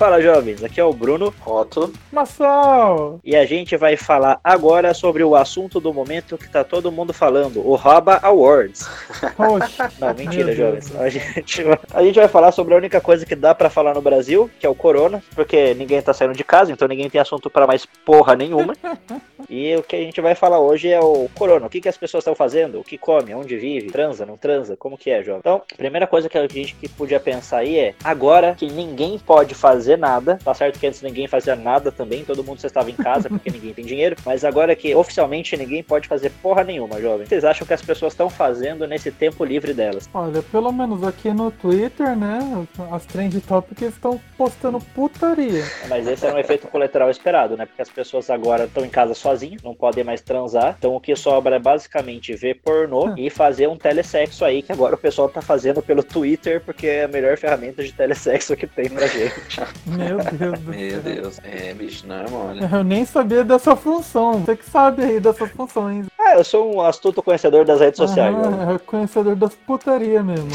Fala jovens, aqui é o Bruno Otto. Massal! e a gente vai falar agora sobre o assunto do momento que tá todo mundo falando, o Roba Awards. Poxa. Não, mentira, jovens. A gente, vai, a gente vai falar sobre a única coisa que dá pra falar no Brasil, que é o corona, porque ninguém tá saindo de casa, então ninguém tem assunto pra mais porra nenhuma. E o que a gente vai falar hoje é o corona. O que, que as pessoas estão fazendo? O que come? Onde vive? Transa? Não transa? Como que é, jovem? Então, a primeira coisa que a gente que podia pensar aí é, agora que ninguém pode fazer nada, tá certo que antes ninguém fazia nada também, todo mundo só estava em casa porque ninguém tem dinheiro, mas agora que oficialmente ninguém pode fazer porra nenhuma, jovem. O que Vocês acham que as pessoas estão fazendo nesse tempo livre delas? Olha, pelo menos aqui no Twitter, né? As trend topics estão postando putaria. Mas esse é um efeito colateral esperado, né? Porque as pessoas agora estão em casa sozinhas, não podem mais transar. Então o que sobra é basicamente ver pornô e fazer um telesexo aí, que agora o pessoal tá fazendo pelo Twitter, porque é a melhor ferramenta de telesexo que tem pra gente. Meu Deus do Meu céu. Deus. É, bicho, não é mole. Eu nem sabia dessa função. Você que sabe aí dessas funções. Ah, eu sou um astuto conhecedor das redes sociais. Ah, é conhecedor das putaria mesmo.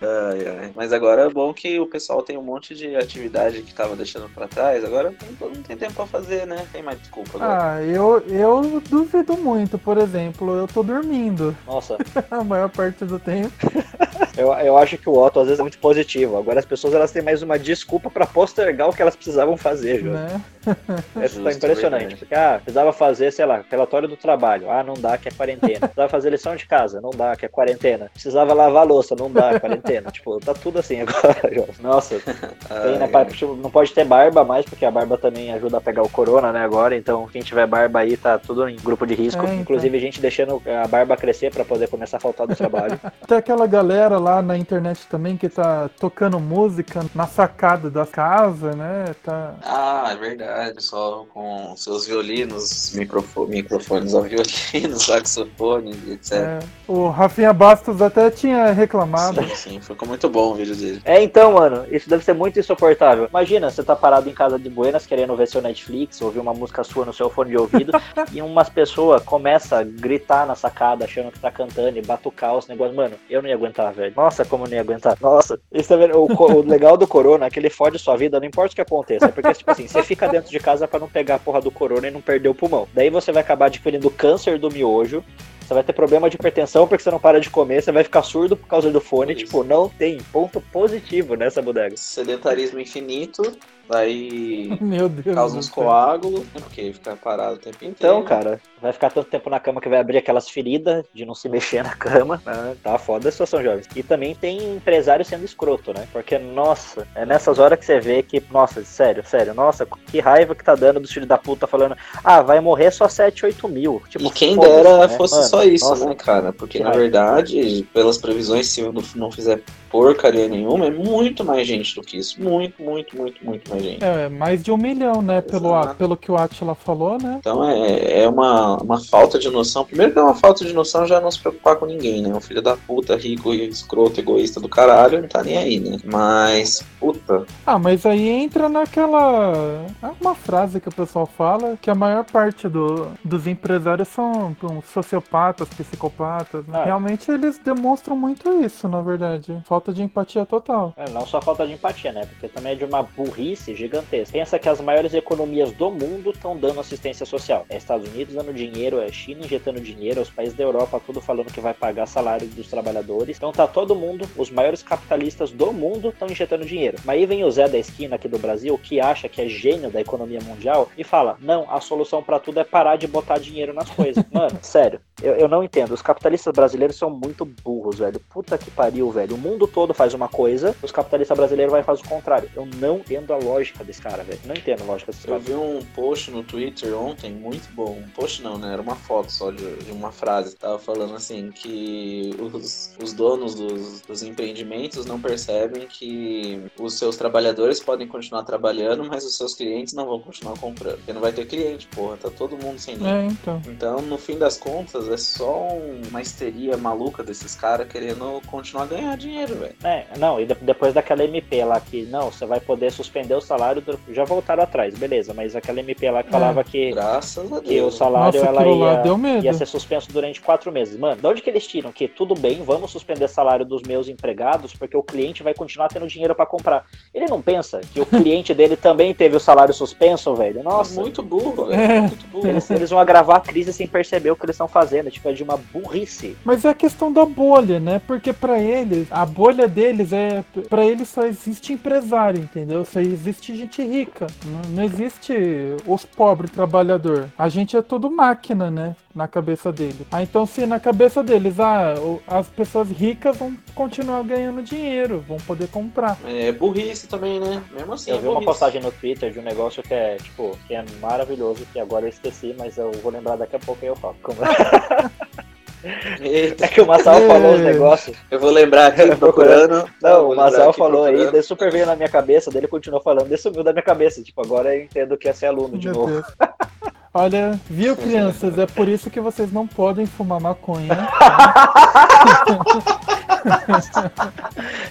Ai, ai. Mas agora é bom que o pessoal tem um monte de atividade que tava deixando pra trás. Agora não, não tem tempo pra fazer, né? Tem mais desculpa agora. Ah, eu, eu duvido muito. Por exemplo, eu tô dormindo Nossa, a maior parte do tempo. eu, eu acho que o Otto às vezes é muito positivo. Agora as pessoas elas têm mais uma desculpa pra postergar o que elas precisavam fazer, jovem. Né? Essa tá impressionante. verdade. Porque, ah, precisava fazer, sei lá, relatório do trabalho. Ah, não dá, que é quarentena. Precisava fazer lição de casa. Não dá, que é quarentena. Precisava lavar a louça. Não dá, é quarentena. tipo, tá tudo assim agora. Nossa, tem, né, tipo, não pode ter barba mais, porque a barba também ajuda a pegar o corona, né, agora. Então, quem tiver barba aí tá tudo em grupo de risco. É, então. Inclusive, gente deixando a barba crescer pra poder começar a faltar do trabalho. Tem aquela galera lá na internet também que tá tocando música na sacada da casa, né? Tá. Ah, é verdade. Só com seus violinos, microfo- microfones ao violino, saxofone, etc. é, o Rafinha Bastos até tinha reclamado. Sim, sim. Ficou muito bom o vídeo dele. É, então, mano, isso deve ser muito insuportável. Imagina, você tá parado em casa de Buenas querendo ver seu Netflix, ouvir uma música sua no seu fone de ouvido, e umas pessoas começam a gritar na sacada, achando que tá cantando e batucar os negócios. Mano, eu não ia aguentar, velho. Nossa, como eu não ia aguentar. Nossa, isso tá vendo? O, o legal do corona é que ele fode sua vida, não importa o que aconteça. Porque, tipo assim, você fica dentro de casa pra não pegar a porra do corona e não perder o pulmão. Daí você vai acabar adquirindo câncer do miojo. Você vai ter problema de hipertensão porque você não para de comer, você vai ficar surdo por causa do fone. Isso. Tipo, não tem ponto positivo nessa bodega. Sedentarismo infinito, daí Meu Deus. causa uns coágulos, né? Porque fica parado o tempo inteiro. Então, cara, vai ficar tanto tempo na cama que vai abrir aquelas feridas de não se mexer na cama. né? Tá foda a situação, jovens. E também tem empresário sendo escroto, né? Porque, nossa, é nessas horas que você vê que, nossa, sério, sério, nossa, que raiva que tá dando dos filhos da puta falando, ah, vai morrer só 7, 8 mil. Tipo, E quem dera né? fosse Mano, só isso, nossa, né, cara? Porque que na raiva. verdade, pelas previsões, se eu não fizer porcaria nenhuma, é muito mais gente do que isso. Muito, muito, muito, muito mais gente. É, mais de um milhão, né? Pelo, Exato. pelo que o Atila falou, né? Então é, é uma, uma falta de noção. Primeiro que é uma falta de noção já não se preocupar com ninguém, né? Um filho da puta, rico, escroto, egoísta do caralho, não tá nem aí, né? Mas, puta, Ah, mas aí entra naquela. É uma frase que o pessoal fala que a maior parte do, dos empresários são um, sociopatas, psicopatas. né? Ah. Realmente eles demonstram muito isso, na verdade. Falta de empatia total. É, não só falta de empatia, né? Porque também é de uma burrice gigantesca. Pensa que as maiores economias do mundo estão dando assistência social. É Estados Unidos dando dinheiro, é China injetando dinheiro, os países da Europa tudo falando que vai pagar salário dos trabalhadores. Então tá todo mundo, os maiores capitalistas do mundo estão injetando dinheiro. Mas aí vem o Zé da esquina aqui do Brasil, que acha que é gênio da economia mundial, e fala: não, a solução pra tudo é parar de botar dinheiro nas coisas. Mano, sério, eu, eu não entendo. Os capitalistas brasileiros são muito burros, velho. Puta que pariu, velho. O mundo todo faz uma coisa, os capitalistas brasileiros vai fazer o contrário. Eu não entendo a lógica desse cara, velho. Não entendo a lógica desse eu cara. vi um post no Twitter ontem, muito bom. Um post não, né? Era uma foto só de, de uma frase. Tava falando assim que os, os donos dos, dos empreendimentos não percebem que os seus trabalhadores podem continuar trabalhando, mas os seus clientes não vão continuar comprando. Porque não vai ter cliente, porra. Tá todo mundo sem dinheiro. É, então. Então, no fim das contas, pessoas, é só uma histeria maluca desses caras querendo continuar a ganhar dinheiro, velho. É, não, e de- depois daquela MP lá que, não, você vai poder suspender o salário, do- já voltaram atrás, beleza, mas aquela MP lá que É. falava que, Graças a que o Deus. salário Nossa, ela ia, deu medo. ia ser suspenso durante quatro meses. Mano, de onde que eles tiram? Que tudo bem, vamos suspender salário dos meus empregados, porque o cliente vai continuar tendo dinheiro pra comprar. Ele não pensa que o cliente dele também teve o salário suspenso, velho? Nossa, muito burro, velho. É. Muito burro. eles, eles vão agravar a crise sem perceber o que eles estão fazendo. Tipo, é de uma burrice. Mas é a questão da bolha, né? Porque pra eles, a bolha deles é. Pra eles só existe empresário, entendeu? Só existe gente rica. Não, não existe os pobres trabalhador. A gente é tudo máquina, né? Na cabeça dele. Ah, então se na cabeça deles, ah, as pessoas ricas vão continuar ganhando dinheiro, vão poder comprar. É burrice também, né? Mesmo assim. Eu é vi uma burrice. postagem no Twitter de um negócio que é, tipo, que é maravilhoso, que agora eu esqueci, mas eu vou lembrar daqui a pouco e eu falo. Como- Eita, É que o Massal falou os É. negócios. eu vou lembrar aqui procurando. Não, o Massal falou aí, daí super veio na minha cabeça, daí ele continuou falando, daí sumiu da minha cabeça. Tipo, agora eu entendo que é ser aluno de Meu novo. Olha, viu, crianças? É por isso que vocês não podem fumar maconha.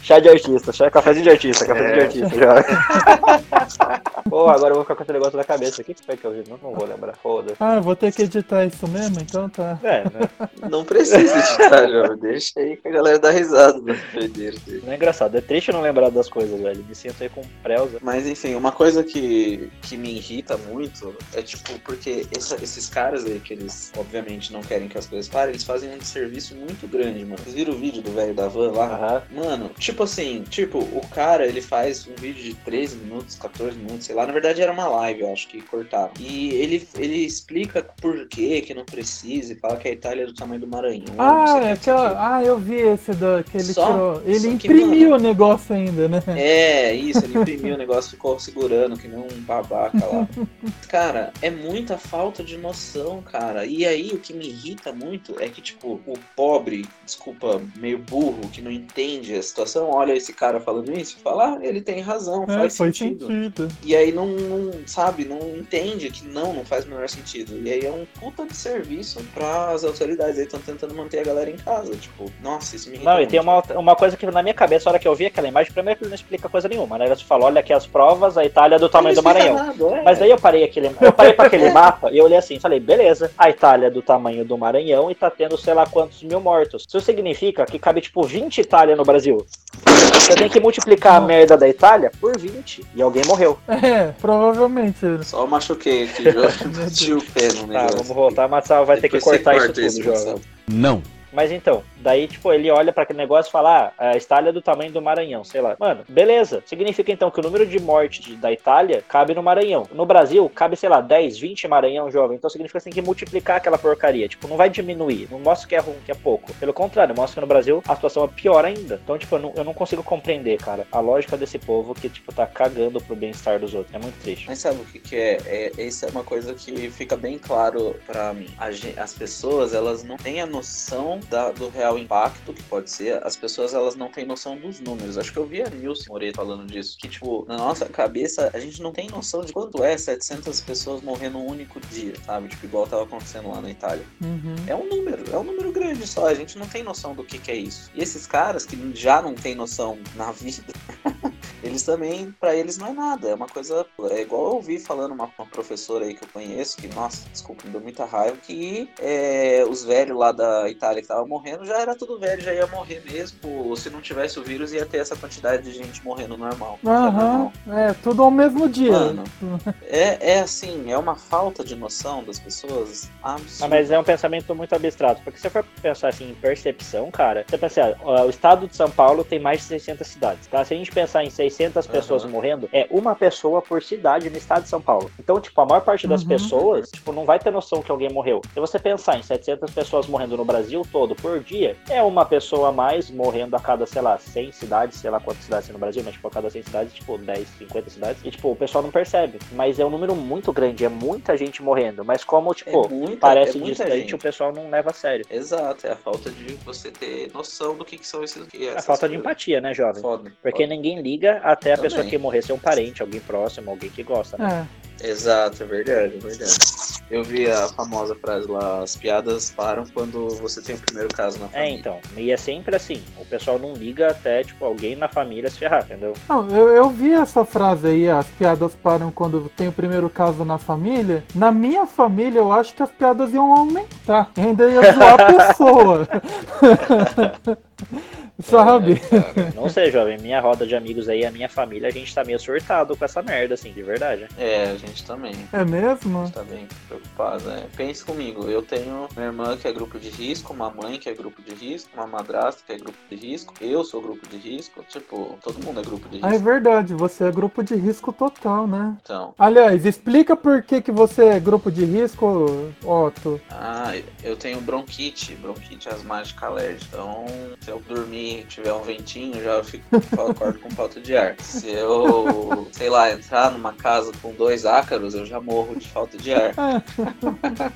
Chá de artista, chá, cafezinho de artista, cafezinho de É. artista, já. Pô, agora eu vou ficar com esse negócio na cabeça. O que que foi que eu vi? Não, não vou lembrar, foda-se. Ah, vou ter que editar isso mesmo, então tá. É, né? Não precisa editar, jovem. Deixa aí que a galera dá risada dele. Não é engraçado, é triste não lembrar das coisas, velho. Me sinto aí com prelza. Mas enfim, uma coisa que, que me irrita muito é tipo, porque essa- esses caras aí, que eles obviamente não querem que as coisas parem, eles fazem um serviço muito grande, mano. Vocês viram o vídeo do velho da van lá? Aham. Mano, tipo assim, tipo, o cara ele faz um vídeo de 13 minutos, 14 minutos, sei lá. Na verdade era uma live, eu acho que cortaram. E ele, ele explica por que que não precisa e fala que a Itália é do tamanho do Maranhão. Ah, que, é não sei o que. aquela. Ah, eu vi esse da que ele Só- tirou. Ele só que, imprimiu mano- o negócio ainda, né? É, isso, ele imprimiu o negócio, ficou segurando, que nem um babaca lá. Cara, é muita falta de noção, cara. E aí o que me irrita muito é que, tipo, o pobre, desculpa, meio burro, que não entende a situação, olha esse cara falando isso e fala, ah, ele tem razão, É, faz foi sentido. sentido. E aí não, não, sabe, não entende que não, não faz o menor sentido. E aí é um puta de serviço para as autoridades. Aí estão tentando manter a galera em casa. Tipo, nossa, isso me irrita Não, e tem muito. uma, uma coisa que na minha cabeça, a hora que eu vi aquela imagem, primeiro que ele não explica coisa nenhuma, né? Ele só fala, olha aqui as provas, a Itália é do tamanho do explica Maranhão. nada, é. Mas daí eu parei aquele, eu parei para aquele mapa e eu olhei assim, falei, beleza, a Itália é do tamanho do Maranhão e tá tendo sei lá quantos mil mortos. Isso significa que cabe tipo 20 Itália no Brasil. Você tem que multiplicar a merda da Itália por 20 e alguém morreu. É, provavelmente. Só machuquei aqui, já bati o pé no Tá, vamos voltar, mas vai ter que Depois cortar isso corta esse, tudo. Não. Mas então, daí, tipo, ele olha pra aquele negócio e fala, ah, a Itália é do tamanho do Maranhão, sei lá. Mano, beleza. Significa então que o número de mortes da Itália cabe no Maranhão. No Brasil, cabe, sei lá, 10, 20 Maranhão, jovem. Então significa que tem que multiplicar aquela porcaria. Tipo, não vai diminuir. Não mostra que é ruim, que é pouco. Pelo contrário, mostra que no Brasil a situação é pior ainda. Então, tipo, eu não, eu não consigo compreender, cara, a lógica desse povo que, tipo, tá cagando pro bem-estar dos outros. É muito triste. Mas sabe o que, que é? é? Isso é uma coisa que fica bem claro pra mim. As pessoas, elas não têm a noção da- do real impacto que pode ser. As pessoas, elas não têm noção dos números. Acho que eu vi a Nilce Moreira falando disso. Que, tipo, na nossa cabeça, a gente não tem noção de quanto é 700 pessoas morrendo num único dia, sabe? Tipo, igual tava acontecendo lá na Itália. Uhum. É um número, é um número grande só. A gente não tem noção do que, que é isso. E esses caras que já não têm noção na vida, eles também, pra eles não é nada. É uma coisa. É igual eu ouvi falando uma, uma professora aí que eu conheço, que, nossa, desculpa, me deu muita raiva, que é, os velhos lá da Itália que estavam morrendo já era tudo velho, já ia morrer mesmo. Se não tivesse o vírus, ia ter essa quantidade de gente morrendo normal. é Aham, normal. é, tudo ao mesmo dia. Mano, é, é assim, é uma falta de noção das pessoas absurda. Ah, mas é um pensamento muito abstrato, porque se você for pensar assim em percepção, cara, você pensa, assim, ó, o estado de São Paulo tem mais de 600 cidades, tá? Se a gente pensar em 600 pessoas Aham. morrendo, é uma pessoa por cidade no estado de São Paulo. Então, tipo, a maior parte das Uhum. pessoas, tipo, não vai ter noção que alguém morreu. Se você pensar em 700 pessoas morrendo no Brasil todo por dia, é uma pessoa a mais morrendo a cada, sei lá, 100 cidades, sei lá quantas cidades tem no Brasil, mas tipo, a cada 100 cidades, tipo, 10, 50 cidades, e tipo, o pessoal não percebe. Mas é um número muito grande, é muita gente morrendo, mas como, tipo, é muita, parece é distante, gente. o pessoal não leva a sério. Exato, é a falta de você ter noção do que, que são esses. Que É a falta de coisas. empatia, né, jovem? Foda. Porque foda. ninguém liga até a Também. pessoa que morrer ser um parente, alguém próximo, alguém que gosta. né? É. Exato, é verdade, é verdade. Eu vi a famosa frase lá, as piadas param quando você tem o primeiro caso na É, família. então. E é sempre assim. O pessoal não liga até, tipo, alguém na família se ferrar, entendeu? Não, eu, eu vi essa frase aí, as piadas param quando tem o primeiro caso na família. Na minha família, eu acho que as piadas iam aumentar. Ainda ia zoar a pessoa. Sabe? É. Não sei, jovem. Minha roda de amigos aí, a minha família, a gente tá meio surtado com essa merda, assim, de verdade. É, a gente também. É mesmo? Tá bem preocupado, é. Pense comigo, eu tenho minha irmã que é grupo de risco, uma mãe que é grupo de risco, uma madrasta que é grupo de risco, eu sou grupo de risco, tipo, todo mundo é grupo de Ah, é risco. verdade, você é grupo de risco total, né? Então, Aliás, explica por que, que você é grupo de risco, Otto. ah, eu tenho bronquite, bronquite asmática alérgica. Então, se eu dormir e tiver um ventinho, já fico acordo com falta de ar. Se eu, sei lá, entrar numa casa com dois ácaros, eu já morro de falta de ar.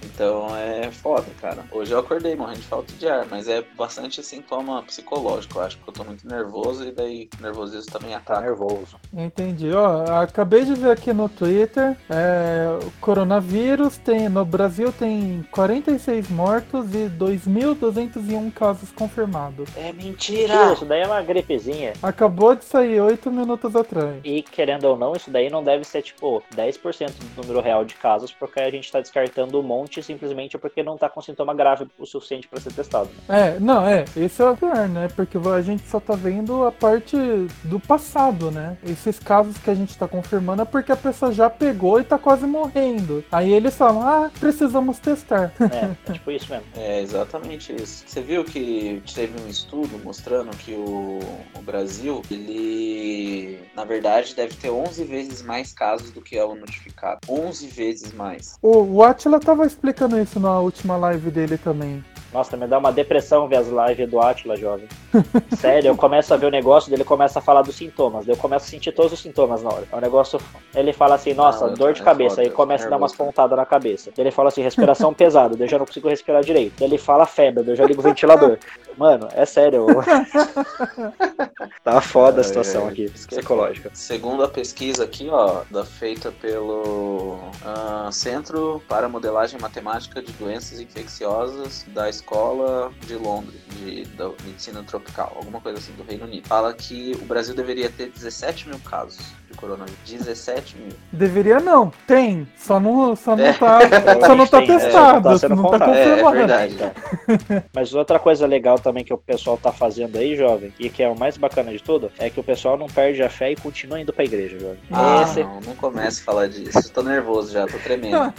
Então é foda, cara. Hoje eu acordei morrendo de falta de ar, mas é bastante sintoma psicológico. Eu acho que eu tô muito nervoso e daí nervosismo também Tá ataca. nervoso. Entendi. Ó, acabei de ver aqui no Twitter, é, o coronavírus tem no Brasil tem 46 mortos e 2.201 casos confirmados. É Mentira! Isso daí é uma gripezinha. Acabou de sair 8 minutos atrás. E querendo ou não, isso daí não deve ser tipo 10% do número real de casos, porque a gente tá descartando um monte simplesmente porque não tá com sintoma grave o suficiente pra ser testado. né? É, não, é, esse é o pior, né? Porque a gente só tá vendo a parte do passado, né? Esses casos que a gente tá confirmando é porque a pessoa já pegou e tá quase morrendo. Aí eles falam, ah, precisamos testar. É, é tipo isso mesmo. É exatamente isso. Você viu que teve um estudo mostrando que o, o Brasil, ele na verdade deve ter 11 vezes mais casos do que é o notificado. 11 vezes mais. O, o Atila tava explicando isso na última live dele também. Nossa, me dá uma depressão ver as lives do Atila, jovem. Sério, eu começo a ver o negócio dele começa a falar dos sintomas. daí Eu começo a sentir todos os sintomas na hora. É um negócio. Ele fala assim, nossa, eu dor de é cabeça. foda, aí começa a dar umas pontadas na cabeça. Ele fala assim, respiração pesada. daí Eu já não consigo respirar direito. Ele fala febre, daí eu já ligo o ventilador. Mano, é sério. tá foda a situação É, aqui, é psicológica. Segundo a pesquisa aqui, ó, da, feita pelo ah, Centro para Modelagem Matemática de Doenças Infecciosas da Escola de Londres, de, da Medicina Tropical, alguma coisa assim, do Reino Unido, fala que o Brasil deveria ter 17 mil casos de coronavírus. 17 mil. Deveria não, tem, só não, só não É. tá, só não tá Tem, é, testado, tá sendo não tá contado. É, é confirmado. verdade. Então. Mas outra coisa legal também que o pessoal tá fazendo aí, jovem, e que é o mais bacana de tudo, é que o pessoal não perde a fé e continua indo pra igreja, jovem. Ah, Esse- não, não comece a falar disso. Tô nervoso já, tô tremendo.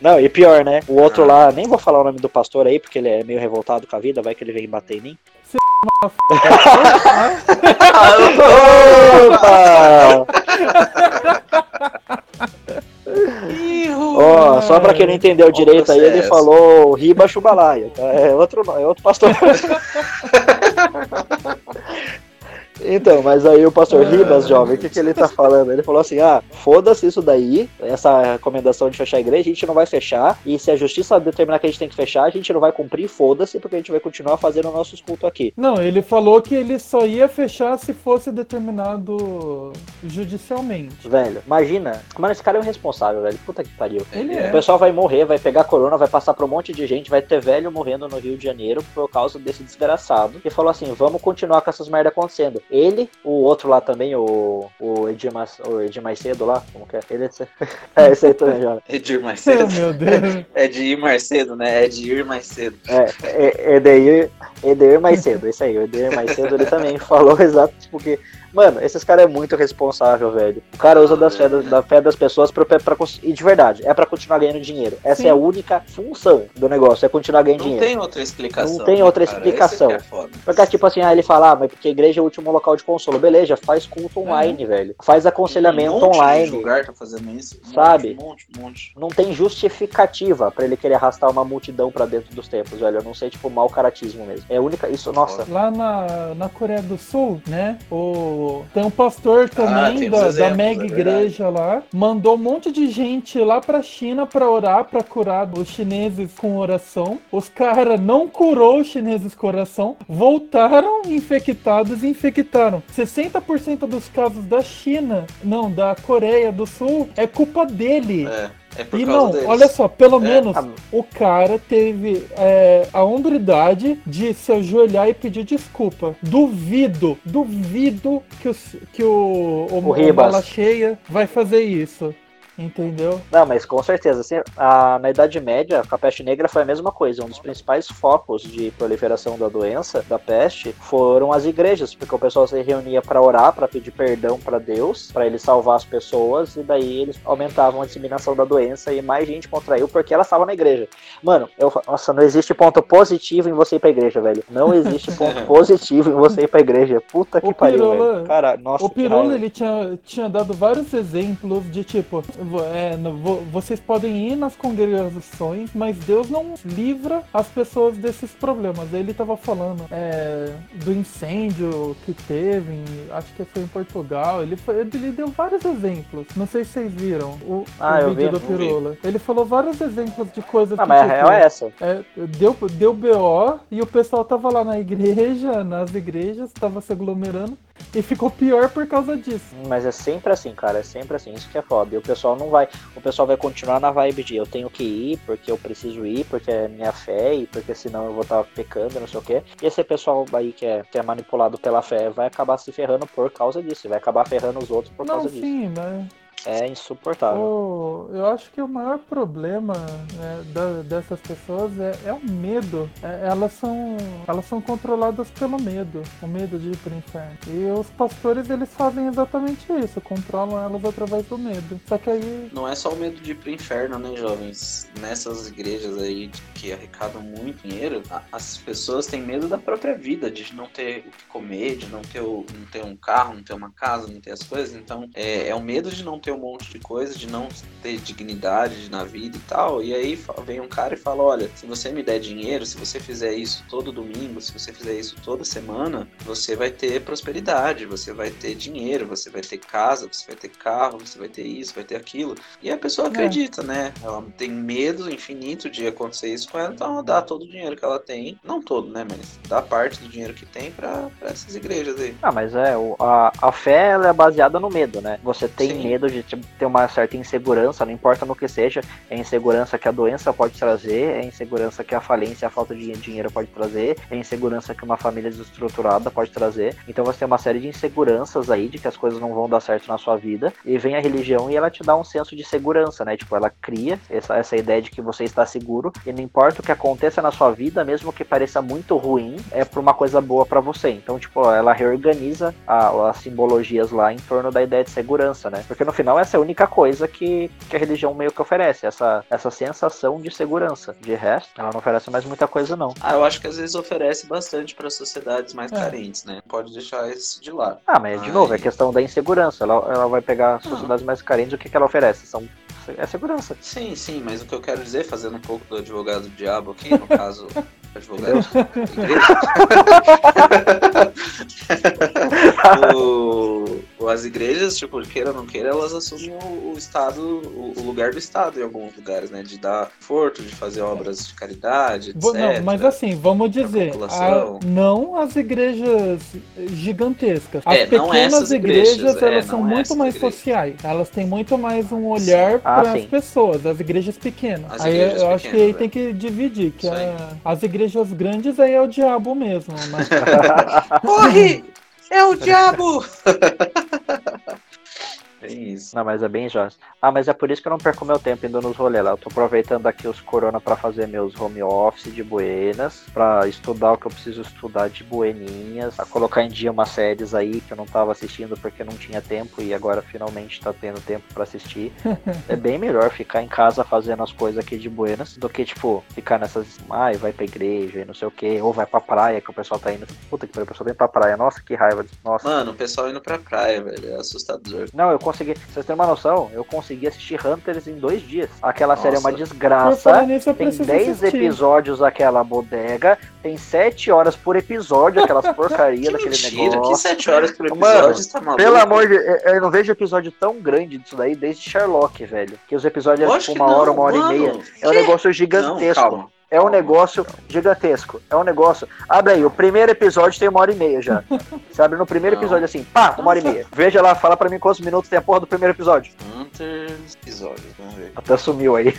Não, e pior, né? O outro Ah. lá, nem vou falar o nome do pastor aí, porque ele é meio revoltado com a vida, vai que ele vem bater em mim. Opa! Ó, só pra quem não entendeu direito aí, ele falou Riba Chubalaia. tá? É outro, é outro pastor. Então, mas aí o pastor Ribas, jovem, o que, que ele tá falando? Ele falou assim: ah, foda-se isso daí, essa recomendação de fechar a igreja, a gente não vai fechar, e se a justiça determinar que a gente tem que fechar, a gente não vai cumprir, foda-se, porque a gente vai continuar fazendo nossos cultos aqui. Não, ele falou que ele só ia fechar se fosse determinado judicialmente. Velho, imagina. Mano, esse cara é um responsável, velho. Puta que pariu. Ele O é. pessoal vai morrer, vai pegar corona, vai passar pra um monte de gente, vai ter velho morrendo no Rio de Janeiro por causa desse desgraçado. E falou assim: vamos continuar com essas merda acontecendo. Ele, o outro lá também, o, o, Edir, Mas, o Edir Macedo lá, como que é? Ele é esse aí também, já. Edir mais cedo. Oh, meu Deus. É de ir mais cedo, né? É de ir mais cedo. É, é, Edeir, Edeir Macedo, isso aí, o Edeir Macedo ele também falou exato, porque, mano, esses caras é muito responsável, velho. O cara usa das fé, da fé das pessoas pra, pra, cons- e de verdade, é pra continuar ganhando dinheiro. Essa Sim. é a única função do negócio, é continuar ganhando Não dinheiro. tem outra explicação. Não tem né, outra cara? explicação. Esse que é. Porque, tipo assim, ah, ele fala, ah, mas porque a igreja é o último local de consolo. Beleza, faz culto online, velho. Faz aconselhamento um monte De online. lugar tá fazendo isso. Um Sabe? Monte, um monte, um monte. Não tem justificativa pra ele querer arrastar uma multidão pra dentro dos templos, velho. Eu não sei, tipo, mau caratismo mesmo. É a única. Isso, nossa. Lá na, na Coreia do Sul, né? O, tem um pastor também tem da, da mega é igreja lá. Mandou um monte de gente lá pra China pra orar, pra curar os chineses com oração. Os caras não curou os chineses com oração. voltaram infectados e infectaram. 60% dos casos da China, não, da Coreia do Sul, é culpa dele. É, é por E não, deles. olha só, pelo É. menos Ah, o cara teve é, a hombridade de se ajoelhar e pedir desculpa. Duvido, duvido que, os, que o, o, O Cheia vai fazer isso. Entendeu? Não, mas com certeza. assim, a- na Idade Média, a peste negra foi a mesma coisa. Um dos principais focos de proliferação da doença, da peste, foram as igrejas, porque o pessoal se reunia para orar, para pedir perdão para Deus, para ele salvar as pessoas, e daí eles aumentavam a disseminação da doença e mais gente contraiu porque ela estava na igreja. Mano, eu, nossa, não existe ponto positivo em você ir pra igreja, velho. Não existe ponto positivo em você ir pra igreja. Puta que O pariu, Pirula- velho. Cara, nossa, o Pirula, ele tinha, tinha dado vários exemplos de tipo, é, vocês podem ir nas congregações, mas Deus não livra as pessoas desses problemas. Ele tava falando é, do incêndio que teve, em- acho que foi em Portugal. Ele, foi- ele deu vários exemplos. Não sei se vocês viram o, Ah, o vídeo vi, do. Pirula. Ele falou vários exemplos de coisas Ah, que mas a tipo, real é essa. é, deu, deu BO e o pessoal tava lá na igreja, nas igrejas, tava se aglomerando e ficou pior por causa disso. Mas é sempre assim, cara. É sempre assim. Isso que é foda. E o pessoal não vai. O pessoal vai continuar na vibe de eu tenho que ir, porque eu preciso ir, porque é minha fé, e porque senão eu vou estar pecando, não sei o quê. E esse pessoal aí que é, que é manipulado pela fé vai acabar se ferrando por causa disso. Vai acabar ferrando os outros por Não, causa disso. sim, mas É insuportável. o- eu acho que o maior problema né, da- dessas pessoas é, é o medo. É, elas, são, elas são controladas pelo medo, o medo de ir pro inferno. E os pastores, eles fazem exatamente isso, controlam elas através do medo. Só que aí Não é só o medo de ir pro inferno, né, jovens? Nessas igrejas aí que arrecadam muito dinheiro, a- as pessoas têm medo da própria vida, de não ter o que comer, de não ter, o- não ter um carro, não ter uma casa, não ter as coisas. Então, é, é o medo de não ter um monte de coisa, de não ter dignidade na vida e tal. E aí vem um cara e fala: olha, se você me der dinheiro, se você fizer isso todo domingo, se você fizer isso toda semana, você vai ter prosperidade, você vai ter dinheiro, você vai ter casa, você vai ter carro, você vai ter isso, vai ter aquilo. E a pessoa É. acredita, né? Ela tem medo infinito de acontecer isso com ela, então ela dá todo o dinheiro que ela tem, não todo, né? Mas dá parte do dinheiro que tem pra, pra essas igrejas aí. Ah, mas é, a, a fé ela é baseada no medo, né? Você tem Sim. medo de ter uma certa insegurança, não importa no que seja, é insegurança que a doença pode trazer, é insegurança que a falência, a falta de dinheiro pode trazer, é insegurança que uma família desestruturada pode trazer. Então você tem uma série de inseguranças aí, de que as coisas não vão dar certo na sua vida, e vem a religião e ela te dá um senso de segurança, né? Tipo, ela cria essa, essa ideia de que você está seguro, e não importa o que aconteça na sua vida, mesmo que pareça muito ruim, é por uma coisa boa pra você. Então, tipo, ela reorganiza as simbologias lá em torno da ideia de segurança, né? Porque no final essa é a única coisa que, que a religião meio que oferece, essa, essa sensação de segurança. De resto, ela não oferece mais muita coisa, não. Ah, eu acho que às vezes oferece bastante para sociedades mais É. carentes, né? Pode deixar isso de lado. Ah, mas de Ai. novo, é questão da insegurança. Ela, ela vai pegar sociedades mais carentes, o que, que ela oferece? São, é segurança. Sim, sim, mas o que eu quero dizer, fazendo um pouco do advogado do diabo aqui, no caso, advogado. o, as igrejas, tipo, queira ou não queira, elas assumem o, o Estado, o, o lugar do Estado em alguns lugares, né? De dar conforto, de fazer obras de caridade, etc. Não, mas assim, vamos dizer, a- não as igrejas gigantescas. As É, pequenas igrejas, igrejas, é, elas são muito mais igrejas. sociais. Elas têm muito mais um olhar Ah, para as pessoas, as igrejas pequenas. As aí igrejas eu acho que pequenas, aí tem que dividir, que a- as igrejas grandes aí é o diabo mesmo. Mas Corre! É o diabo! É isso. Não, mas é bem justo. Ah, mas é por isso que eu não perco meu tempo indo nos rolês lá. Eu tô aproveitando aqui os corona pra fazer meus home office de buenas, pra estudar o que eu preciso estudar de bueninhas, pra colocar em dia umas séries aí que eu não tava assistindo porque não tinha tempo e agora finalmente tá tendo tempo pra assistir. é bem melhor ficar em casa fazendo as coisas aqui de buenas do que, tipo, ficar nessas. Ai, vai pra igreja e não sei o que, ou vai pra praia que o pessoal tá indo. Puta que pariu, o pessoal vem pra praia. Nossa, que raiva. Nossa. Mano, o pessoal indo pra praia, velho, é assustador. Não, eu consegui. Vocês terem uma noção, eu consegui assistir Hunters em dois dias. Aquela série é uma Nossa. desgraça. nisso, Tem preciso 10 assistir. episódios aquela bodega. Tem 7 horas por episódio, aquelas porcarias Que daquele mentira, que negócio. sete horas por Mano, episódio, você tá? Pelo amor de eu- eu não vejo episódio tão grande disso daí desde Sherlock, velho. Que os episódios é tipo que uma hora, não, uma hora mano. e meia. É um Que? negócio Não, gigantesco. calma. É um negócio gigantesco. É um negócio. Abre aí, o primeiro episódio tem uma hora e meia já. Você abre no primeiro episódio assim, pá, uma hora e meia. Veja lá, fala pra mim quantos minutos tem a porra do primeiro episódio. Hunters episódios, vamos ver. Até sumiu aí.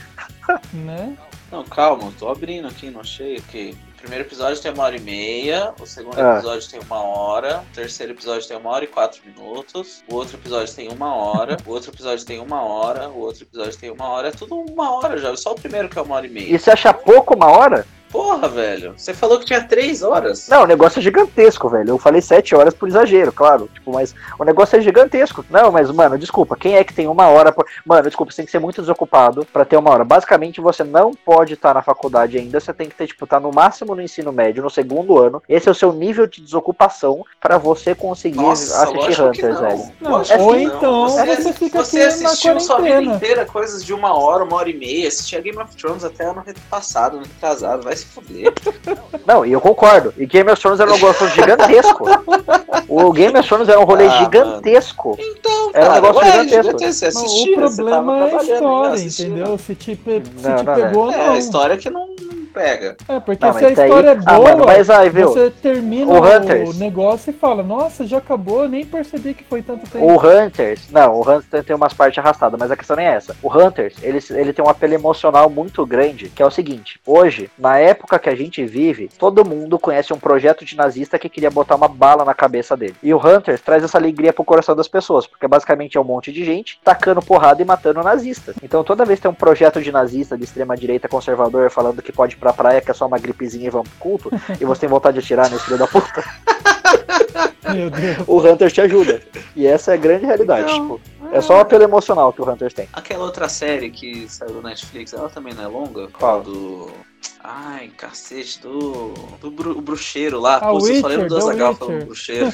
Né? Não, calma, eu tô abrindo aqui, não achei, ok. Primeiro episódio tem uma hora e meia, o segundo Ah. episódio tem uma hora, o terceiro episódio tem uma hora e quatro minutos, o outro episódio tem uma hora, o outro episódio tem uma hora, o outro episódio tem uma hora, é tudo uma hora já, só o primeiro que é uma hora e meia. E você acha pouco uma hora? Porra, velho, você falou que tinha três horas. Não, o negócio é gigantesco, velho. Eu falei sete horas por exagero, claro. Tipo, mas o negócio é gigantesco. Não, mas, mano, desculpa, quem é que tem uma hora por. Mano, desculpa, você tem que ser muito desocupado pra ter uma hora. Basicamente, você não pode estar na faculdade ainda. Você tem que ter, tipo, estar no máximo no ensino médio, no segundo ano. Esse é o seu nível de desocupação pra você conseguir Nossa, assistir Hunters, não. velho. Não, Lógico ou então você, você fica você aqui assistiu sua vida inteira coisas de uma hora, uma hora e meia. Assistia Game of Thrones até ano passado, ano retrasado. Vai se fuder. Não, e eu concordo. E Game of Thrones era um negócio gigantesco. O Game of Thrones era um rolê Ah, gigantesco. Então, Era um cara, negócio ué, gigantesco. ter- Você Não, assistia, o problema é a trabalhando, história, entendeu? Se te, pe- se Não, te não, pegou ou É, não. a história que não, não pega. É, porque Não, se a história é Ah, boa, mano, mas aí, viu? você termina O o, Hunters. negócio e fala, nossa, já acabou, nem percebi que foi tanto tempo. O Hunters, não, o Hunters tem umas partes arrastadas, mas a questão nem é essa. O Hunters, ele, ele tem um apelo emocional muito grande, que é o seguinte: hoje, na época que a gente vive, todo mundo conhece um projeto de nazista que queria botar uma bala na cabeça dele. E o Hunters traz essa alegria pro coração das pessoas, porque basicamente é um monte de gente tacando porrada e matando nazistas. Então toda vez que tem um projeto de nazista de extrema direita conservador falando que pode ir pra praia, que é só uma gripezinha e vamos pro culto, e você tem vontade de atirar nesse filho da puta, Meu Deus. o Hunters te ajuda. E essa é a grande realidade. Então, tipo, é só o apelo emocional que o Hunters tem. Aquela outra série que saiu do Netflix, ela também não é longa? Qual? Do. Ai, cacete, do. Do bru- o bruxeiro lá. Ah, Pô, eu só Witcher, lembro do Witcher. falando bruxeiro.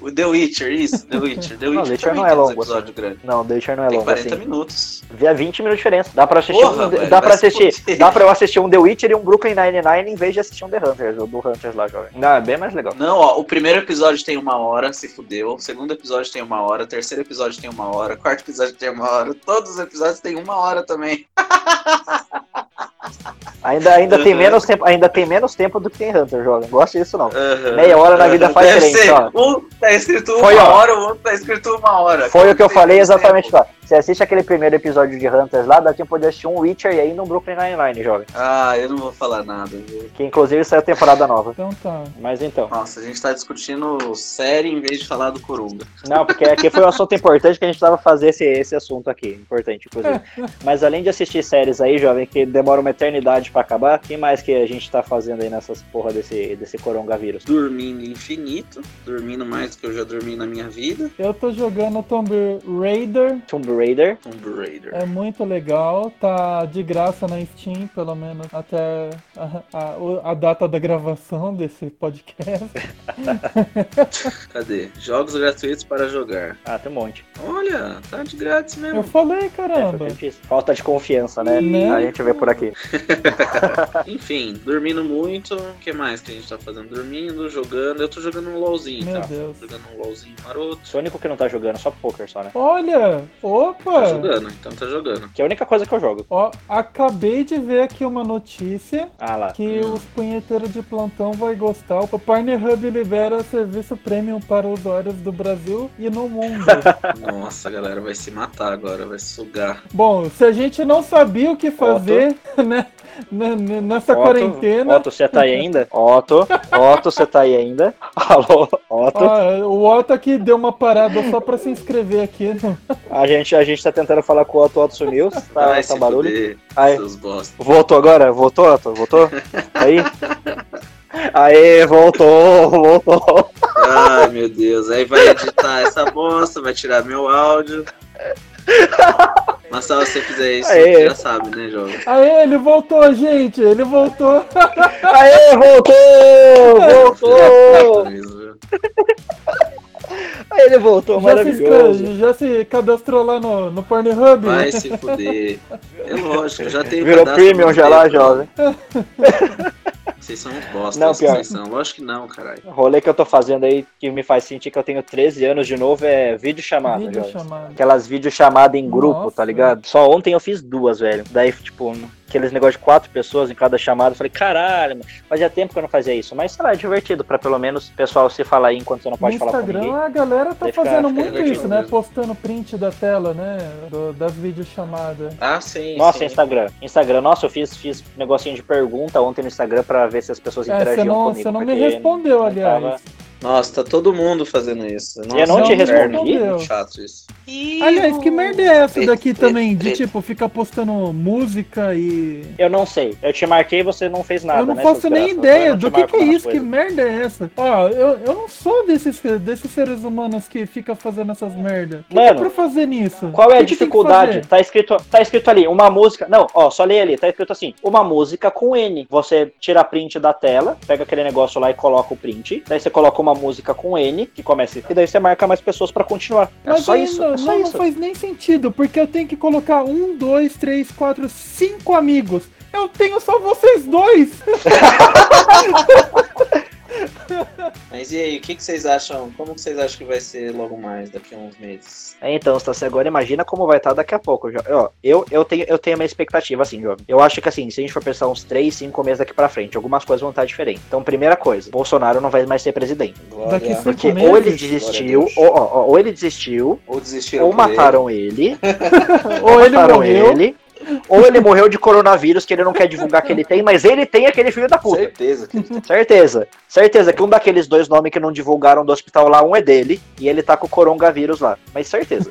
o The Witcher, isso, The Witcher. The Não, Witcher, The Witcher não é tem uns longo, episódios grandes. Não, The Witcher não é Tem longo 40 assim. minutos. Vê 20 minutos de diferença. Dá pra assistir Porra, um, velho, dá pra assistir. Dá pra eu assistir um The Witcher e um Brooklyn Nine-Nine em vez de assistir um The Hunters, o do Hunters lá, jovem. Não, é bem mais legal. Não, ó, o primeiro episódio tem uma hora, se fudeu. O segundo episódio tem uma hora. O terceiro episódio tem uma hora. O quarto episódio tem uma hora. Todos os episódios têm uma hora também. Ainda, ainda, tem Uhum. menos tempo, ainda tem menos tempo do que tem Hunter, jovem. Gosto disso não. Aham. Meia hora na vida Aham. faz Deve diferença, ser. Um tá escrito Foi, uma ó. hora, o outro tá escrito uma hora. Foi o que eu Tem falei exatamente tempo. lá. Você assiste aquele primeiro episódio de Hunters lá, dá tempo de assistir um Witcher e ainda um Brooklyn Nine-Nine, jovem. Ah, eu não vou falar nada, viu? Que inclusive saiu temporada nova. Então tá. Mas então. Nossa, a gente tá discutindo série em vez de falar do Corumbra. Não, porque aqui foi um assunto importante que a gente tava fazer esse, esse assunto aqui. Importante, inclusive. Mas além de assistir séries aí, jovem, que demora uma eternidade pra acabar, o que mais que a gente tá fazendo aí nessas porra desse, desse coronavírus? Dormindo infinito, dormindo mais do que eu já dormi na minha vida. Eu tô jogando Tomb Raider, Tomb Raider. Tomb Raider. é muito legal, tá de graça na Steam, pelo menos até a, a- a data da gravação desse podcast. Cadê? Jogos gratuitos para jogar. Ah, tem um monte. Olha, tá de grátis Eu mesmo. falei, É, caramba. eu disse. Falta de confiança, né? Né? A gente vê por aqui. Enfim, dormindo muito. O que mais que a gente tá fazendo? Dormindo, jogando. Eu tô jogando um LOLzinho, Meu tá? Deus. Tô jogando um LOLzinho maroto. Sou o único que não tá jogando, só poker só, né? Olha, Tá opa! jogando, então tá jogando. Que é a única coisa que eu jogo. Ó, acabei de ver aqui uma notícia Ah lá. que Hum. os punheteiros de plantão vai gostar. O Pornhub libera serviço premium para usuários do Brasil e no mundo. Nossa, galera vai se matar agora, vai sugar. Bom, se a gente não sabia o que fazer, né, nessa Otto, quarentena, Otto, você tá aí ainda? Otto, Otto, você tá aí ainda? Alô, Otto. ó, o Otto aqui deu uma parada só pra se inscrever aqui. A gente, a gente tá tentando falar com o Otto, o Otto sumiu. Tá, vai tá barulho. fuder, Aí, seus bosta. voltou agora? Voltou, Otto? Voltou? Aí? Aê, voltou, voltou. Ai, meu Deus. Aí vai editar essa bosta, vai tirar meu áudio. Mas se você fizer isso, Aê. você já sabe, né, jovem? Aí, ele voltou, gente, ele voltou. Aê, voltou! Voltou! Aí ele voltou, Já se, maravilhoso. inscre- já se cadastrou lá no, no Pornhub? Vai se fuder. É lógico, já tem Virou premium já lá, jovem. Vocês são uns bosta, Não, pior. vocês são. Lógico que não, caralho. O rolê que eu tô fazendo aí, que me faz sentir que eu tenho 13 anos de novo, é vídeo chamada, Vídeo jovem. chamado. Aquelas videochamadas em grupo, Nossa. tá ligado? Só ontem eu fiz duas, velho. Daí, tipo, aqueles negócios de quatro pessoas em cada chamada. Eu falei, caralho, mano, fazia tempo que eu não fazia isso. Mas sei lá, é divertido pra pelo menos o pessoal se falar aí enquanto você não pode no falar com Instagram ninguém. a galera tá Daí fica- fazendo fica muito isso, né? mesmo. Postando print da tela, né? do- das videochamadas. Ah, sim. Nossa, sim. Instagram. Instagram, nossa, eu fiz, fiz negocinho de pergunta ontem no Instagram pra ver se as pessoas É, você interagiam não, comigo. você não me respondeu, aliás. tava- Nossa, tá todo mundo fazendo isso. Nossa, Eu não te é respondi. Chato isso. Aliás, que merda é essa daqui também? De tipo, ficar postando música e. Eu não sei. Eu te marquei e você não fez nada, eu não né, faço nem ideia do que, que é isso, que coisas. merda é essa? Ó, eu, eu não sou desses, desses seres humanos que fica fazendo essas merda. O que, que é Mano, pra fazer nisso? Qual é a que que que dificuldade? Tá escrito, tá escrito ali, uma música. Não, ó, só lê ali, tá escrito assim, uma música com N. Você tira print da tela, pega aquele negócio lá e coloca o print. Daí você coloca uma música com N, que começa. E daí você marca mais pessoas pra continuar. É Mas só aí isso. não, é só não, não isso. faz nem sentido, porque eu tenho que colocar um, dois, três, quatro, cinco amigos. Eu tenho só vocês dois. Mas e aí, o que, que vocês acham? Como que vocês acham que vai ser logo mais, daqui a uns meses? É, então, Stassi, agora imagina como vai estar daqui a pouco. Ó, eu, eu, tenho, eu tenho uma expectativa, assim, jovem. Eu acho que, assim, se a gente for pensar uns 3, 5 meses daqui pra frente, algumas coisas vão estar diferentes. Então, primeira coisa, Bolsonaro não vai mais ser presidente. Glória. Daqui cinco Porque meses? ou ele desistiu, ou, ó, ó, ou ele desistiu, Ou ou mataram ele, Ou ele mataram morreu. ele, ou ele morreu de coronavírus que ele não quer divulgar que ele tem, mas ele tem aquele filho da puta. Certeza que ele tem. Certeza. Certeza que um daqueles dois nomes que não divulgaram do hospital lá, um é dele, e ele tá com o coronavírus lá. Mas certeza.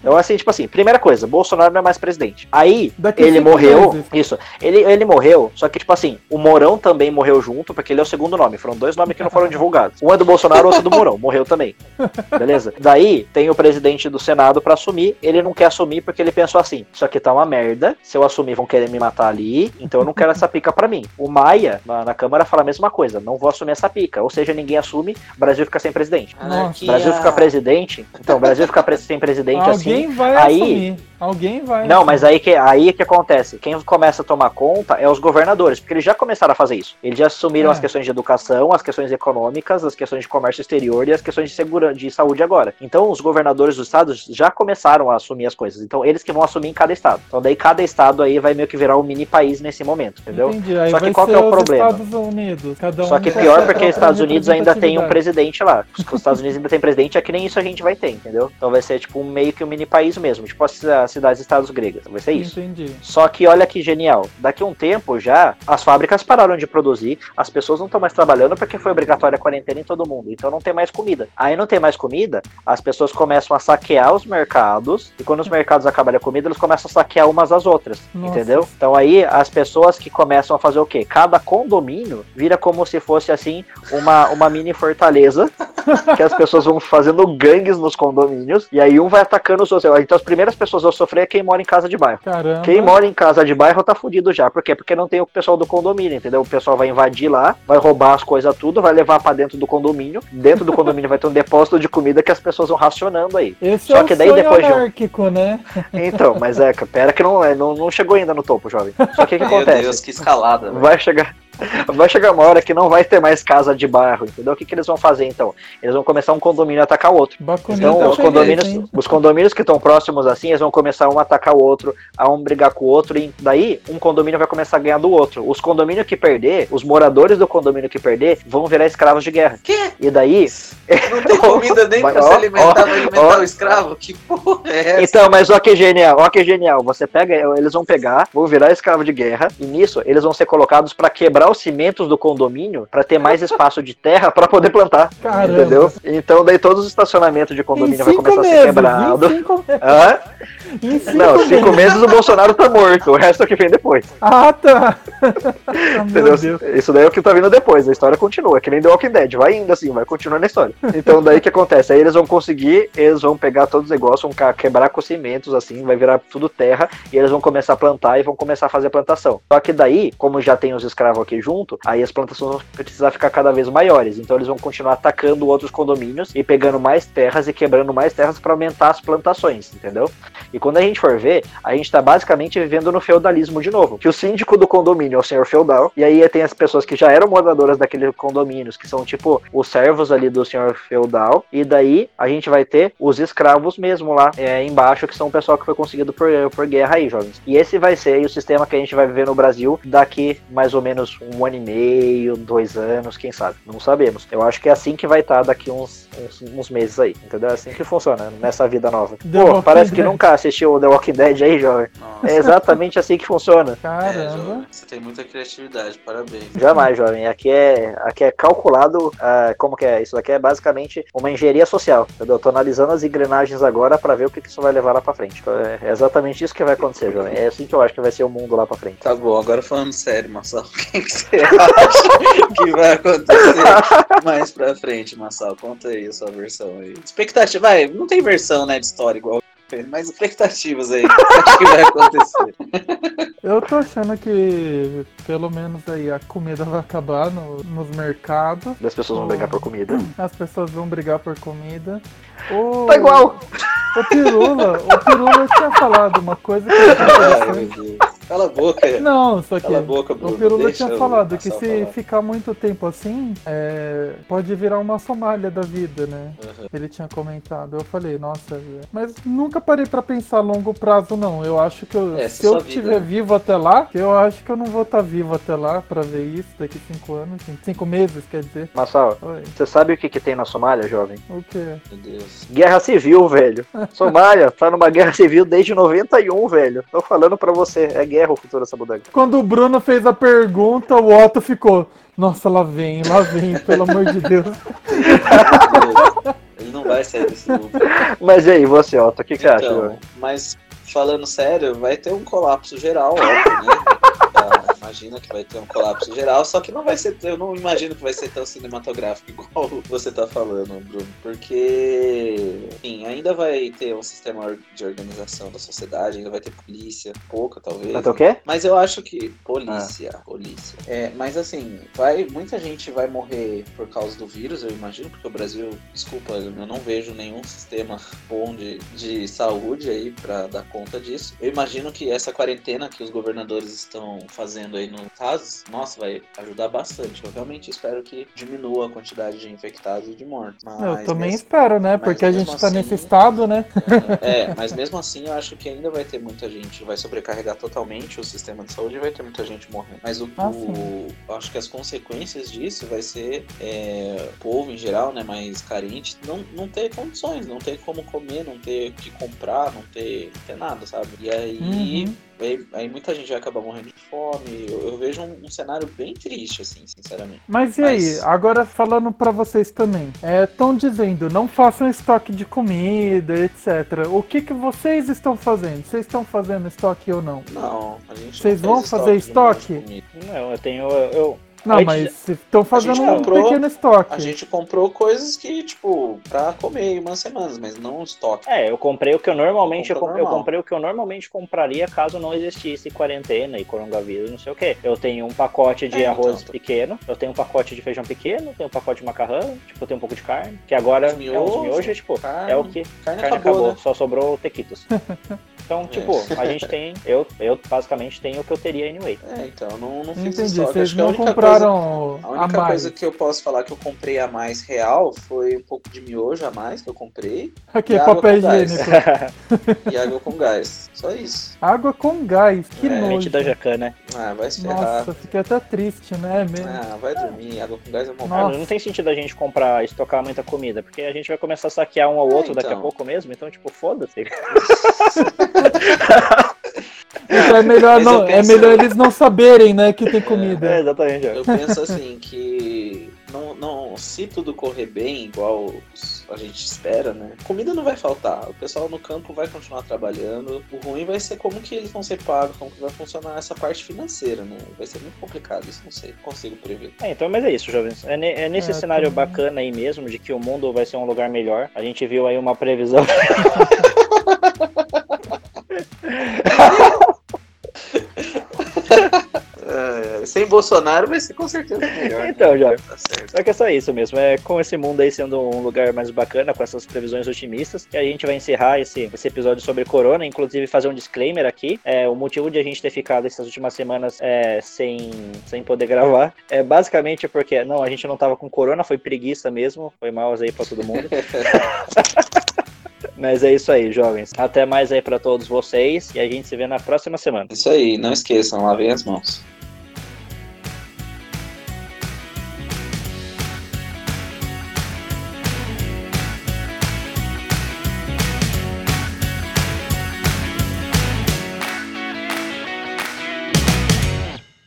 então, assim, tipo assim, primeira coisa, Bolsonaro não é mais presidente. Aí, Daqui ele morreu. meses. Isso. Ele, ele morreu, só que, tipo assim, o Mourão também morreu junto, porque ele é o segundo nome. Foram dois nomes que não foram divulgados. Um é do Bolsonaro, outro é do Mourão. Morreu também. Beleza? Daí, tem o presidente do Senado pra assumir. Ele não quer assumir porque ele pensou assim: isso aqui tá uma merda. Se eu assumir, vão querer me matar ali. Então eu não quero essa pica pra mim. O Maia, na, na Câmara, fala a mesma coisa: não vou assumir essa pica. Ou seja, ninguém assume, Brasil fica sem presidente. Anarquia. Brasil fica presidente. Então, o Brasil fica pre- sem presidente assim. Alguém vai aí- assumir. Alguém vai. Não, assumir. mas aí que, aí que acontece. Quem começa a tomar conta é os governadores, porque eles já começaram a fazer isso. Eles já assumiram É. as questões de educação, as questões econômicas, as questões de comércio exterior e as questões de segurança, de saúde agora. Então, os governadores dos estados já começaram a assumir as coisas. Então, eles que vão assumir em cada estado. Então, daí cada estado aí vai meio que virar um mini país nesse momento, entendeu? Entendi. Aí Só que qual que é o problema? Estados Unidos. Cada um Só que pior porque os Estados Unidos ainda tem um presidente lá. Os Estados Unidos ainda tem presidente, é que nem isso a gente vai ter, entendeu? Então vai ser tipo meio que um mini país mesmo, tipo as as cidades-estados gregas. Vai ser isso. Entendi. Só que olha que genial. Daqui a um tempo já, as fábricas pararam de produzir, as pessoas não estão mais trabalhando porque foi obrigatória a quarentena em todo mundo. Então não tem mais comida. Aí não tem mais comida, as pessoas começam a saquear os mercados, e quando os mercados acabarem a comida, eles começam a saquear umas às outras. Nossa. Entendeu? Então aí as pessoas que começam a fazer o quê? Cada condomínio vira como se fosse assim uma, uma mini fortaleza que as pessoas vão fazendo gangues nos condomínios e aí um vai atacando os outros. Então as primeiras pessoas a sofrer é quem mora em casa de bairro. Caramba. Quem mora em casa de bairro tá fudido já. Por quê? Porque não tem o pessoal do condomínio, entendeu? O pessoal vai invadir lá, vai roubar as coisas tudo, vai levar pra dentro do condomínio. Dentro do condomínio vai ter um depósito de comida que as pessoas vão racionando aí. Esse Só é que daí depois de um- anárquico, né? Então, mas é, pera que não, é, não, não chegou ainda no topo, jovem. Só que o que Meu acontece? Deus, que escalada. Vai chegar. Vai chegar uma hora que não vai ter mais casa de bairro, entendeu? O que, que eles vão fazer então? Eles vão começar um condomínio a atacar o outro. Baconito Então, é os condomínios, os condomínios que estão próximos assim, eles vão começar um a atacar o outro, a um brigar com o outro, e daí um condomínio vai começar a ganhar do outro. Os condomínios que perder, os moradores do condomínio que perder, vão virar escravos de guerra. Quê? E daí. Não tem comida nem pra ó, se alimentar, ó, vai alimentar ó. o escravo? Que porra é essa? Então, mas ó que genial, ó que genial. Você pega, eles vão pegar, vão virar escravo de guerra, e nisso eles vão ser colocados pra quebrar os cimentos do condomínio, pra ter mais espaço de terra pra poder plantar. Caramba. Entendeu? Então daí todos os estacionamentos de condomínio vai começar a ser meses, quebrado. em cinco, Hã? em cinco Não, meses. cinco meses o Bolsonaro tá morto, o resto é o que vem depois. Ah, tá. Entendeu? Isso daí é o que tá vindo depois, a história continua, é que nem The Walking Dead, vai indo assim, vai continuando a história. Então daí o que acontece? Aí eles vão conseguir, eles vão pegar todos os negócios, vão quebrar com cimentos assim, vai virar tudo terra, e eles vão começar a plantar e vão começar a fazer plantação. Só que daí, como já tem os escravos aqui aqui junto, aí as plantações vão precisar ficar cada vez maiores. Então eles vão continuar atacando outros condomínios e pegando mais terras e quebrando mais terras para aumentar as plantações, entendeu? E quando a gente for ver, a gente tá basicamente vivendo no feudalismo de novo. Que o síndico do condomínio é o senhor feudal, e aí tem as pessoas que já eram moradoras daqueles condomínios, que são tipo os servos ali do senhor feudal, e daí a gente vai ter os escravos mesmo lá é, embaixo, que são o pessoal que foi conseguido por, por guerra aí, jovens. E esse vai ser o sistema que a gente vai viver no Brasil daqui mais ou menos um ano e meio, dois anos, quem sabe? Não sabemos. Eu acho que é assim que vai estar daqui uns, uns, uns meses aí, entendeu? É assim que funciona nessa vida nova. The Pô, Walking parece que Dead. nunca assistiu o The Walking Dead aí, jovem. Nossa. É exatamente assim que funciona. É, Caramba. jovem, você tem muita criatividade, parabéns. Jamais, jovem. Aqui é, aqui é calculado. ah, como que é? Isso daqui é basicamente uma engenharia social. Entendeu? Eu tô analisando as engrenagens agora pra ver o que, que isso vai levar lá pra frente. É exatamente isso que vai acontecer, jovem. É assim que eu acho que vai ser o mundo lá pra frente. Tá bom, agora falando sério, Marcelo, o que, que você acha que vai acontecer mais pra frente, Marcelo? Conta aí a sua versão aí. Expectativa, vai, não tem versão, né, de história igual mas expectativas aí, o que que vai acontecer? Eu tô achando que pelo menos aí a comida vai acabar no- nos mercados. As pessoas vão brigar por comida. As pessoas vão brigar por comida. O, Tá igual! O Pirula, o Pirula tinha falado uma coisa que eu achei Ai, interessante. meu Deus. Cala a boca. Não, só que Cala a boca, Bruno. o Pirula tinha falado que se ficar muito tempo assim, é, pode virar uma Somália da vida, né? Uhum. Ele tinha comentado. Eu falei, nossa, mas nunca parei pra pensar a longo prazo, não. Eu acho que eu- É, se eu estiver né? vivo até lá, eu acho que eu não vou estar vivo até lá pra ver isso daqui cinco anos, cinco meses, quer dizer. Massal, Oi, você sabe o que, que tem na Somália, jovem? o quê? Meu Deus. Guerra civil, velho. Somália tá numa guerra civil desde 91, velho. Tô falando pra você, é guerra o futuro dessa bodega. Quando o Bruno fez a pergunta, o Otto ficou. Nossa, lá vem, lá vem, pelo amor de Deus. Ele não vai sair desse loop. Mas e aí, você, Otto, o que, que você acha, Então, mas falando sério, vai ter um colapso geral, óbvio, né? Imagina que vai ter um colapso geral, só que não vai ser, eu não imagino que vai ser tão cinematográfico igual você tá falando, Bruno, porque, enfim, ainda vai ter um sistema de organização da sociedade, ainda vai ter polícia, pouca talvez. Vai ter o quê? Mas eu acho que polícia, polícia. É, mas assim, vai, muita gente vai morrer por causa do vírus, eu imagino, porque o Brasil, desculpa, eu não vejo nenhum sistema bom de, de saúde aí pra dar conta disso. Eu imagino que essa quarentena que os governadores estão fazendo aí no casos, nossa, vai ajudar bastante. Eu realmente espero que diminua a quantidade de infectados e de mortos. Mas Eu também mesmo- espero, né? Porque a gente tá assim- nesse estado, né? é, mas mesmo assim eu acho que ainda vai ter muita gente, vai sobrecarregar totalmente o sistema de saúde e vai ter muita gente morrendo. Mas o, Ah, o- eu acho que as consequências disso vai ser é, o povo em geral, né, mais carente, não, não ter condições, não ter como comer, não ter o que comprar, não ter, não ter nada, sabe? E aí, Uhum. Aí, aí muita gente vai acabar morrendo de fome. Eu, eu vejo um, um cenário bem triste, assim, sinceramente. Mas e Mas- aí, agora falando pra vocês também, estão dizendo não façam estoque de comida, etc. O que que vocês estão fazendo? Vocês estão fazendo estoque ou não? Não, a gente Vocês não vão fazer estoque? comida. Não, eu tenho. Eu, Não, Antes- mas estão fazendo um comprou- pequeno estoque. A gente comprou coisas que, tipo, pra comer umas semanas, mas não um estoque. É, eu comprei o que eu normalmente eu, Compra com- eu comprei o que eu normalmente compraria caso não existisse quarentena e coronavírus, não sei o que. Eu tenho um pacote de É, arroz então. pequeno, eu tenho um pacote de feijão pequeno, tenho um pacote de macarrão, tipo, eu tenho um pouco de carne, que agora Os é uns miojos, miojos, tipo, carne. é o que Carne, carne acabou, acabou, né? só sobrou tequitos. Então, tipo, a gente tem, eu, eu basicamente tenho o que eu teria anyway. É, então, não, não fiz Entendi, estoque. vocês Acho que a não única compraram Coisa, a a única mais. coisa que eu posso falar que eu comprei a mais real foi um pouco de miojo a mais que eu comprei Aqui, e água papel higiênico. e água com gás. Só isso. Água com gás, que É, nojo. Da Jacan, né? Ah, vai se ferrar. Nossa, fiquei até triste, né? Me- Ah, vai dormir. Água com gás é uma Nossa. Não tem sentido a gente comprar, estocar muita comida, porque a gente vai começar a saquear um ao É, outro daqui a então. pouco mesmo, então, tipo, foda-se. Então é melhor, Mas não, é penso- melhor eles não saberem, né, que tem comida. É, exatamente. ó. Eu penso assim que não, não, se tudo correr bem, igual a gente espera, né? Comida não vai faltar. O pessoal no campo vai continuar trabalhando. O ruim vai ser como que eles vão ser pagos, como que vai funcionar essa parte financeira, né? Vai ser muito complicado, isso não sei, consigo prever. É, então, mas é isso, jovens. É, ne- é nesse É, cenário também. bacana aí mesmo, de que o mundo vai ser um lugar melhor. A gente viu aí uma previsão. sem Bolsonaro vai ser com certeza melhor. Então, né? já. Tá. Só que é só isso mesmo. É com esse mundo aí sendo um lugar mais bacana, com essas previsões otimistas, que a gente vai encerrar esse, esse episódio sobre Corona. Inclusive, fazer um disclaimer aqui. É, o motivo de a gente ter ficado essas últimas semanas é, sem, sem poder gravar é basicamente porque, não, a gente não tava com Corona, foi preguiça mesmo. Foi mal aí pra todo mundo. Mas é isso aí, jovens. Até mais aí pra todos vocês e a gente se vê na próxima semana. Isso aí, não esqueçam, lavem as mãos.